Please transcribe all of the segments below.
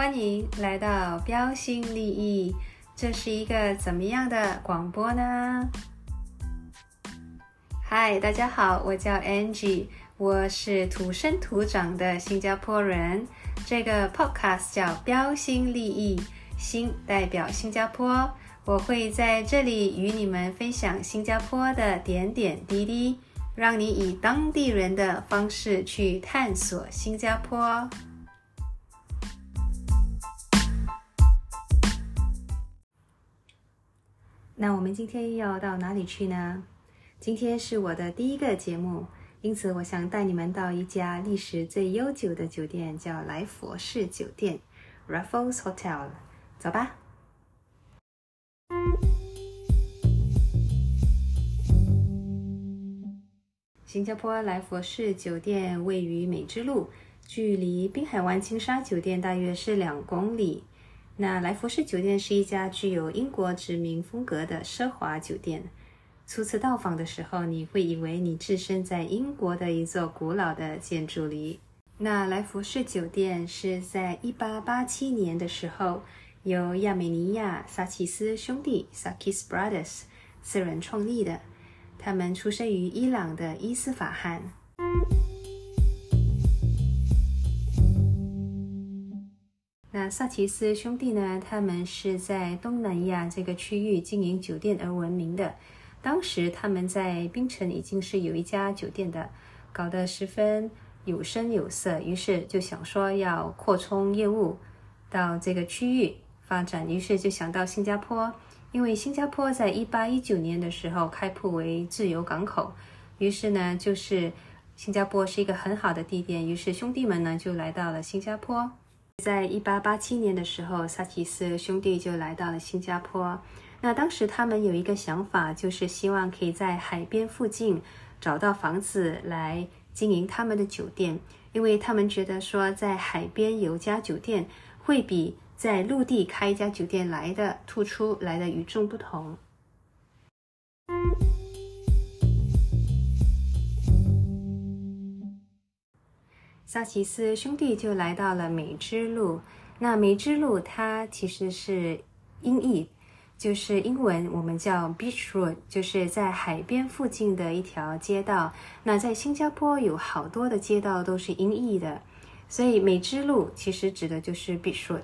欢迎来到标新立异。这是一个怎么样的广播呢？嗨，大家好，我叫 Angie，我是土生土长的新加坡人。这个 podcast 叫标新立异，新代表新加坡。我会在这里与你们分享新加坡的点点滴滴，让你以当地人的方式去探索新加坡。那我们今天要到哪里去呢？今天是我的第一个节目，因此我想带你们到一家历史最悠久的酒店，叫来佛士酒店 （Raffles Hotel）。走吧。新加坡来佛士酒店位于美芝路，距离滨海湾金沙酒店大约是两公里。那来佛士酒店是一家具有英国殖民风格的奢华酒店。初次到访的时候，你会以为你置身在英国的一座古老的建筑里。那来佛士酒店是在1887年的时候，由亚美尼亚萨奇斯兄弟 （Sakis Brothers） 四人创立的。他们出生于伊朗的伊斯法罕。那萨奇斯兄弟呢？他们是在东南亚这个区域经营酒店而闻名的。当时他们在槟城已经是有一家酒店的，搞得十分有声有色，于是就想说要扩充业务到这个区域发展，于是就想到新加坡，因为新加坡在一八一九年的时候开埠为自由港口，于是呢就是新加坡是一个很好的地点，于是兄弟们呢就来到了新加坡。在一八八七年的时候，萨奇斯兄弟就来到了新加坡。那当时他们有一个想法，就是希望可以在海边附近找到房子来经营他们的酒店，因为他们觉得说在海边有家酒店会比在陆地开一家酒店来的突出，来的与众不同。萨奇斯兄弟就来到了美之路。那美之路它其实是音译。就是英文，我们叫 beach road，就是在海边附近的一条街道。那在新加坡有好多的街道都是音译的，所以美之路其实指的就是 beach road。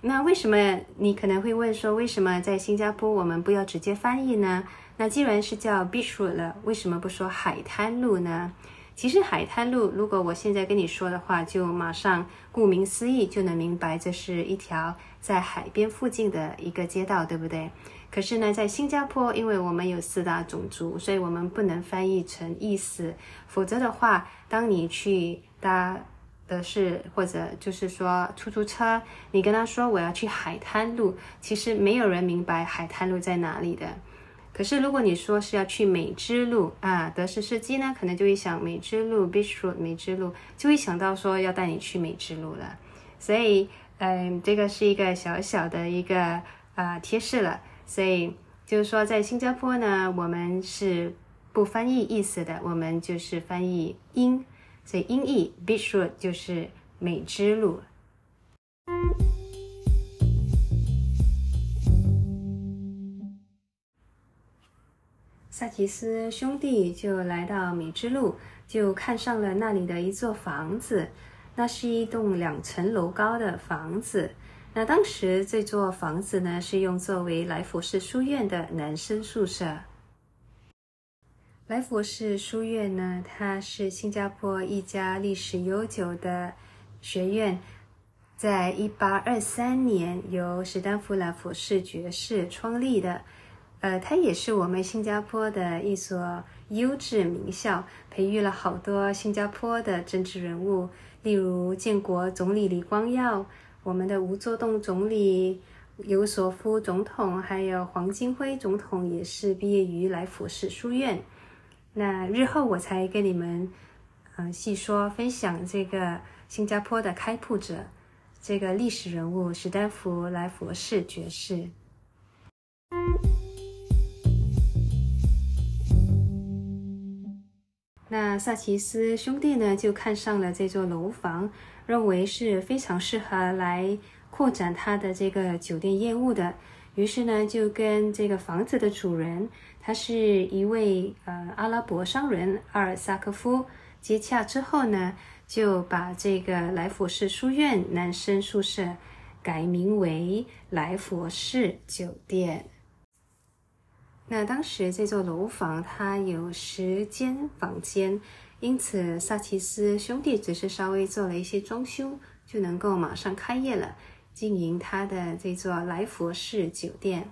那为什么你可能会问说，为什么在新加坡我们不要直接翻译呢？那既然是叫 beach road 了，为什么不说海滩路呢？其实海滩路，如果我现在跟你说的话，就马上顾名思义就能明白，这是一条在海边附近的一个街道，对不对？可是呢，在新加坡，因为我们有四大种族，所以我们不能翻译成意思，否则的话，当你去搭的是或者就是说出租车，你跟他说我要去海滩路，其实没有人明白海滩路在哪里的。可是，如果你说是要去美之路啊，德士司机呢，可能就会想美之路 （Beach Road），美之路就会想到说要带你去美之路了。所以，嗯，这个是一个小小的一个啊贴士了。所以就是说，在新加坡呢，我们是不翻译意思的，我们就是翻译音，所以音译 （Beach Road） 就是美之路。萨提斯兄弟就来到米之路，就看上了那里的一座房子。那是一栋两层楼高的房子。那当时这座房子呢，是用作为来佛士书院的男生宿舍。来佛士书院呢，它是新加坡一家历史悠久的学院，在一八二三年由史丹福来佛士爵士创立的。呃，它也是我们新加坡的一所优质名校，培育了好多新加坡的政治人物，例如建国总理李光耀，我们的吴作栋总理，尤索夫总统，还有黄金辉总统也是毕业于来福士书院。那日后我才跟你们，嗯，细说分享这个新加坡的开埠者，这个历史人物史丹福来佛士爵士。那萨奇斯兄弟呢，就看上了这座楼房，认为是非常适合来扩展他的这个酒店业务的。于是呢，就跟这个房子的主人，他是一位呃阿拉伯商人阿尔萨克夫接洽之后呢，就把这个来佛士书院男生宿舍改名为来佛士酒店。那当时这座楼房它有十间房间，因此萨奇斯兄弟只是稍微做了一些装修，就能够马上开业了。经营他的这座来佛士酒店。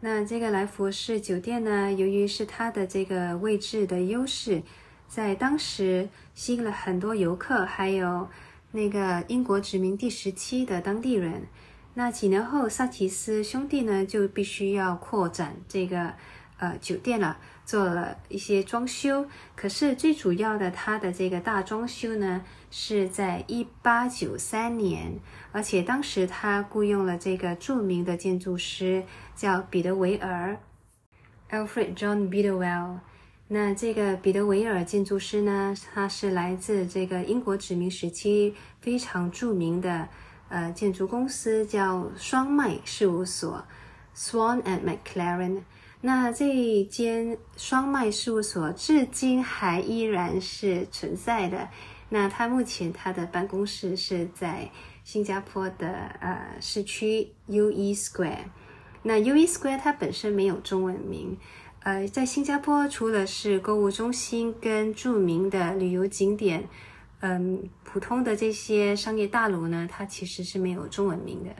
那这个来佛士酒店呢，由于是它的这个位置的优势，在当时吸引了很多游客，还有那个英国殖民地时期的当地人。那几年后，萨奇斯兄弟呢就必须要扩展这个呃酒店了。做了一些装修，可是最主要的，它的这个大装修呢，是在一八九三年，而且当时他雇佣了这个著名的建筑师，叫彼得维尔 （Alfred John Bidwell）。那这个彼得维尔建筑师呢，他是来自这个英国殖民时期非常著名的呃建筑公司，叫双麦事务所 （Swan and McLaren）。那这一间双麦事务所至今还依然是存在的。那它目前它的办公室是在新加坡的呃市区 U E Square。那 U E Square 它本身没有中文名，呃，在新加坡除了是购物中心跟著名的旅游景点，嗯，普通的这些商业大楼呢，它其实是没有中文名的。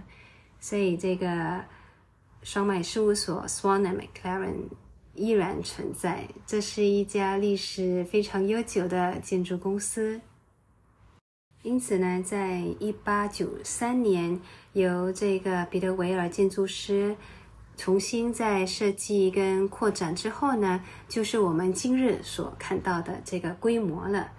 所以这个。双麦事务所 Swan and McLaren 依然存在，这是一家历史非常悠久的建筑公司。因此呢，在一八九三年，由这个彼得维尔建筑师重新在设计跟扩展之后呢，就是我们今日所看到的这个规模了。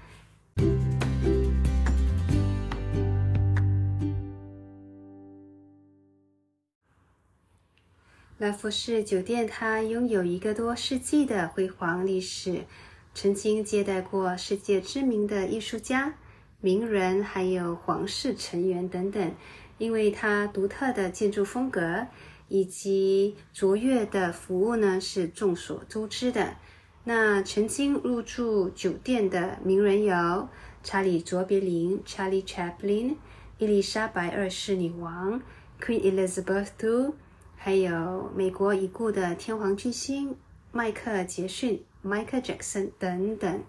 来福士酒店，它拥有一个多世纪的辉煌历史，曾经接待过世界知名的艺术家、名人，还有皇室成员等等。因为它独特的建筑风格以及卓越的服务呢，是众所周知的。那曾经入住酒店的名人有查理·卓别林 （Charlie Chaplin）、伊丽莎白二世女王 （Queen Elizabeth II）。还有美国已故的天皇巨星迈克·杰逊 （Michael Jackson） 等等。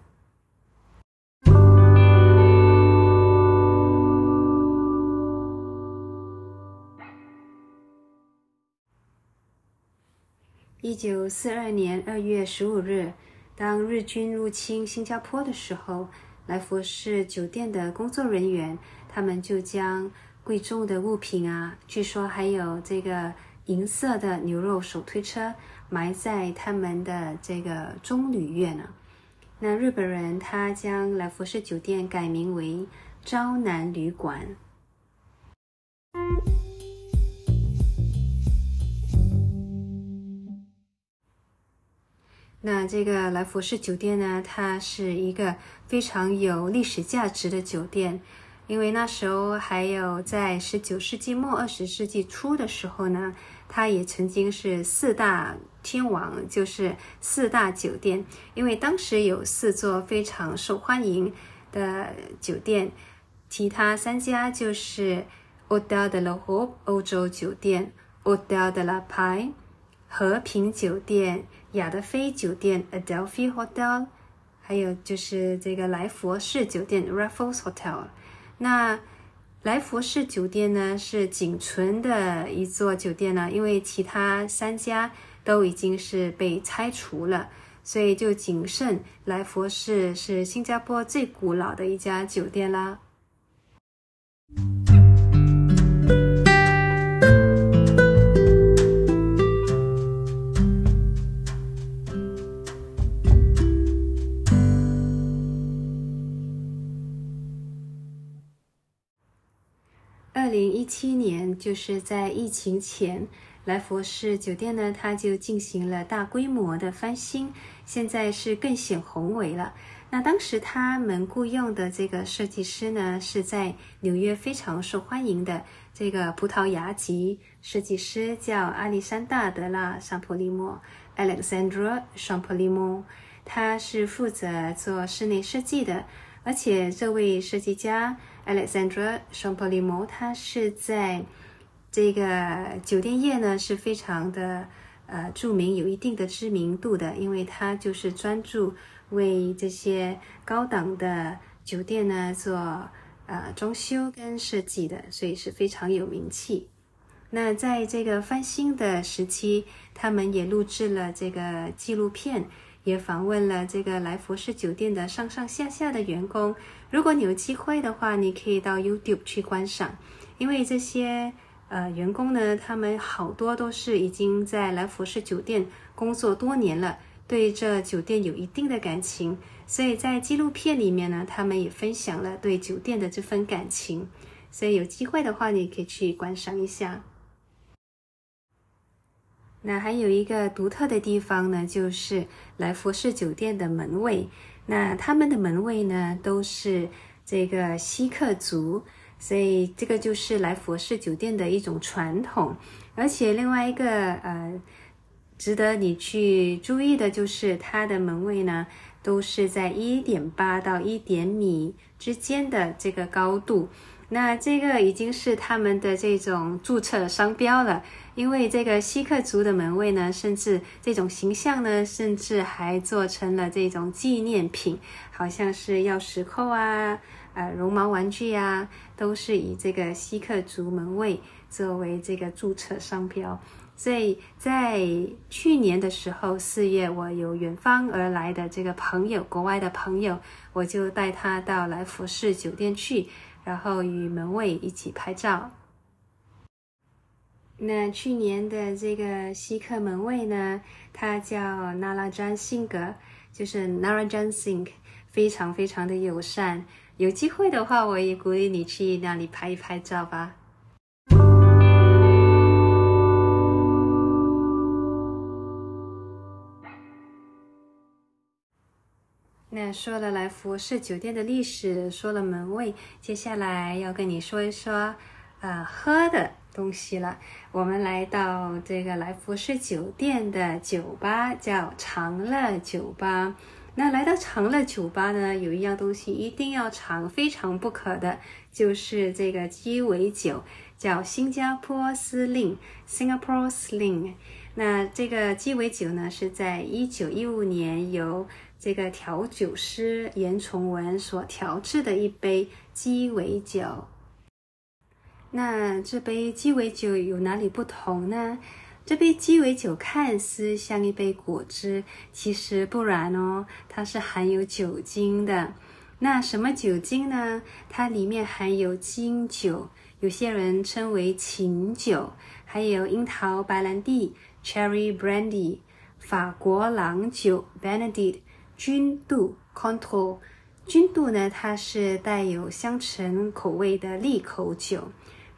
一九四二年二月十五日，当日军入侵新加坡的时候，来福士酒店的工作人员，他们就将贵重的物品啊，据说还有这个。银色的牛肉手推车埋在他们的这个中旅院呢。那日本人他将来福士酒店改名为朝南旅馆。那这个来福士酒店呢，它是一个非常有历史价值的酒店，因为那时候还有在十九世纪末二十世纪初的时候呢。它也曾经是四大天王，就是四大酒店，因为当时有四座非常受欢迎的酒店，其他三家就是 Hotel de la Hope 欧洲酒店、Hotel de la p a i 和平酒店、亚德菲酒店 Adelphi Hotel，还有就是这个来佛士酒店 Raffles Hotel。那来佛士酒店呢是仅存的一座酒店了，因为其他三家都已经是被拆除了，所以就仅剩来佛士是新加坡最古老的一家酒店啦。一七年，就是在疫情前，来佛士酒店呢，它就进行了大规模的翻新，现在是更显宏伟了。那当时他们雇佣的这个设计师呢，是在纽约非常受欢迎的这个葡萄牙籍设计师，叫阿历山大·德拉·尚普利莫 （Alexandra Champolimo）。他是负责做室内设计的，而且这位设计家 Alexandra s h a m p o l i m o 他是在这个酒店业呢是非常的呃著名，有一定的知名度的，因为他就是专注。为这些高档的酒店呢做呃装修跟设计的，所以是非常有名气。那在这个翻新的时期，他们也录制了这个纪录片，也访问了这个来佛士酒店的上上下下的员工。如果你有机会的话，你可以到 YouTube 去观赏，因为这些呃员工呢，他们好多都是已经在来佛士酒店工作多年了。对这酒店有一定的感情，所以在纪录片里面呢，他们也分享了对酒店的这份感情。所以有机会的话，你可以去观赏一下。那还有一个独特的地方呢，就是来佛士酒店的门卫。那他们的门卫呢，都是这个锡克族，所以这个就是来佛士酒店的一种传统。而且另外一个呃。值得你去注意的就是，它的门卫呢，都是在一点八到一点米之间的这个高度。那这个已经是他们的这种注册商标了，因为这个锡克族的门卫呢，甚至这种形象呢，甚至还做成了这种纪念品，好像是钥匙扣啊、呃绒毛玩具啊，都是以这个锡克族门卫作为这个注册商标。所以在去年的时候，四月，我有远方而来的这个朋友，国外的朋友，我就带他到来福士酒店去，然后与门卫一起拍照。那去年的这个锡克门卫呢，他叫纳拉詹辛格，就是 Narajan Singh，非常非常的友善。有机会的话，我也鼓励你去那里拍一拍照吧。那说了来福士酒店的历史，说了门卫，接下来要跟你说一说，呃，喝的东西了。我们来到这个来福士酒店的酒吧，叫长乐酒吧。那来到长乐酒吧呢，有一样东西一定要尝，非尝不可的，就是这个鸡尾酒，叫新加坡司令 （Singapore Sling）。那这个鸡尾酒呢，是在一九一五年由这个调酒师严崇文所调制的一杯鸡尾酒。那这杯鸡尾酒有哪里不同呢？这杯鸡尾酒看似像一杯果汁，其实不然哦，它是含有酒精的。那什么酒精呢？它里面含有金酒，有些人称为琴酒，还有樱桃白兰地 （Cherry Brandy）、法国郎酒 （Benedict）。君度 （Control），君度呢，它是带有香橙口味的利口酒，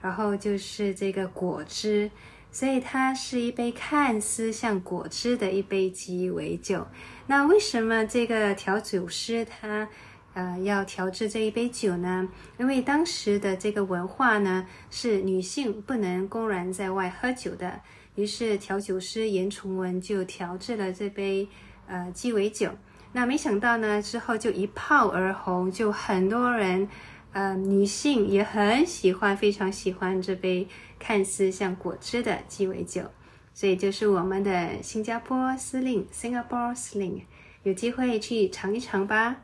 然后就是这个果汁，所以它是一杯看似像果汁的一杯鸡尾酒。那为什么这个调酒师他呃要调制这一杯酒呢？因为当时的这个文化呢，是女性不能公然在外喝酒的，于是调酒师严崇文就调制了这杯呃鸡尾酒。那没想到呢，之后就一炮而红，就很多人，呃，女性也很喜欢，非常喜欢这杯看似像果汁的鸡尾酒，所以就是我们的新加坡司令 （Singapore Sling），有机会去尝一尝吧。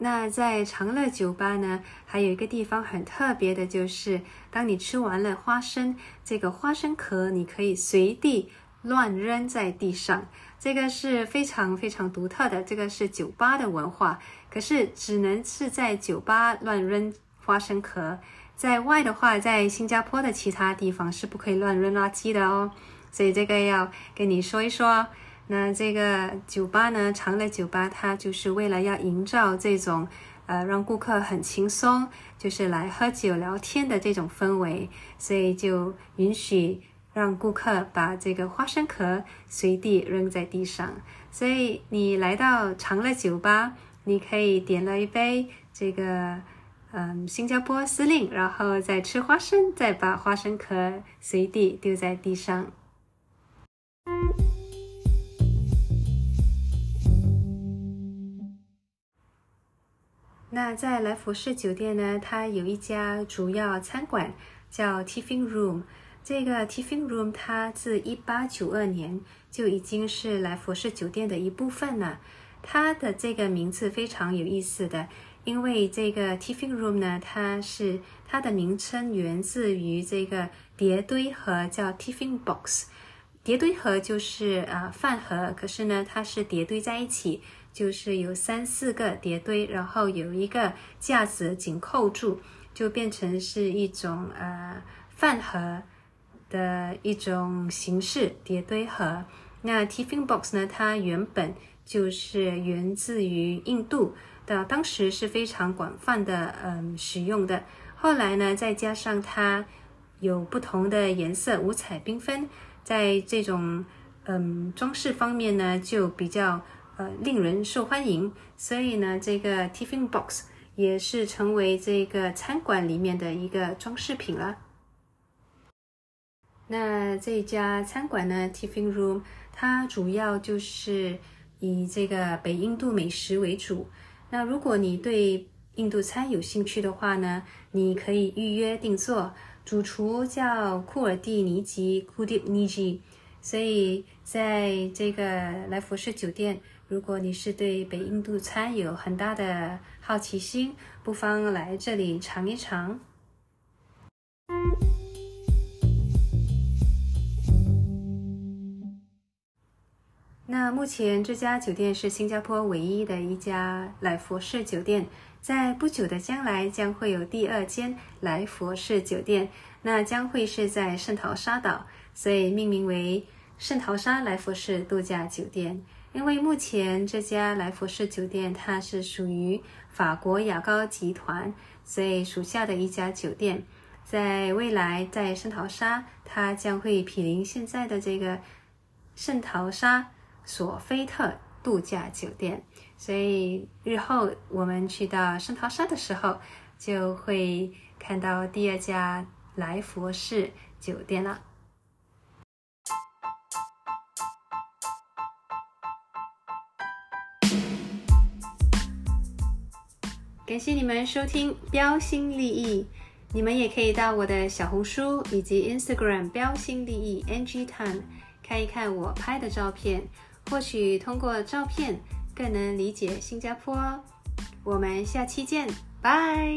那在长乐酒吧呢，还有一个地方很特别的，就是当你吃完了花生，这个花生壳你可以随地乱扔在地上，这个是非常非常独特的，这个是酒吧的文化。可是只能是在酒吧乱扔花生壳，在外的话，在新加坡的其他地方是不可以乱扔垃圾的哦。所以这个要跟你说一说。那这个酒吧呢，长乐酒吧，它就是为了要营造这种呃让顾客很轻松，就是来喝酒聊天的这种氛围，所以就允许让顾客把这个花生壳随地扔在地上。所以你来到长乐酒吧，你可以点了一杯这个嗯新加坡司令，然后再吃花生，再把花生壳随地丢在地上。那在来佛士酒店呢，它有一家主要餐馆叫 Tiffin Room。这个 Tiffin Room 它自一八九二年就已经是来佛士酒店的一部分了。它的这个名字非常有意思的，因为这个 Tiffin Room 呢，它是它的名称源自于这个叠堆盒，叫 Tiffin Box。叠堆盒就是呃饭盒，可是呢，它是叠堆在一起。就是有三四个叠堆，然后有一个架子紧扣住，就变成是一种呃饭盒的一种形式叠堆盒。那 Tiffin box 呢，它原本就是源自于印度的，当时是非常广泛的嗯使用的。后来呢，再加上它有不同的颜色，五彩缤纷，在这种嗯装饰方面呢，就比较。呃，令人受欢迎，所以呢，这个 Tiffin box 也是成为这个餐馆里面的一个装饰品了。那这家餐馆呢，Tiffin Room，它主要就是以这个北印度美食为主。那如果你对印度餐有兴趣的话呢，你可以预约定做。主厨叫库尔蒂尼吉 （Kudip Niji），所以在这个来佛士酒店。如果你是对北印度餐有很大的好奇心，不妨来这里尝一尝。那目前这家酒店是新加坡唯一的一家来佛士酒店，在不久的将来将会有第二间来佛士酒店，那将会是在圣淘沙岛，所以命名为圣淘沙来佛士度假酒店。因为目前这家来佛士酒店它是属于法国雅高集团，所以属下的一家酒店，在未来在圣淘沙，它将会毗邻现在的这个圣淘沙索菲特度假酒店，所以日后我们去到圣淘沙的时候，就会看到第二家来佛士酒店了。感谢你们收听标新立异，你们也可以到我的小红书以及 Instagram 标新立异 NG Time 看一看我拍的照片，或许通过照片更能理解新加坡。我们下期见，拜。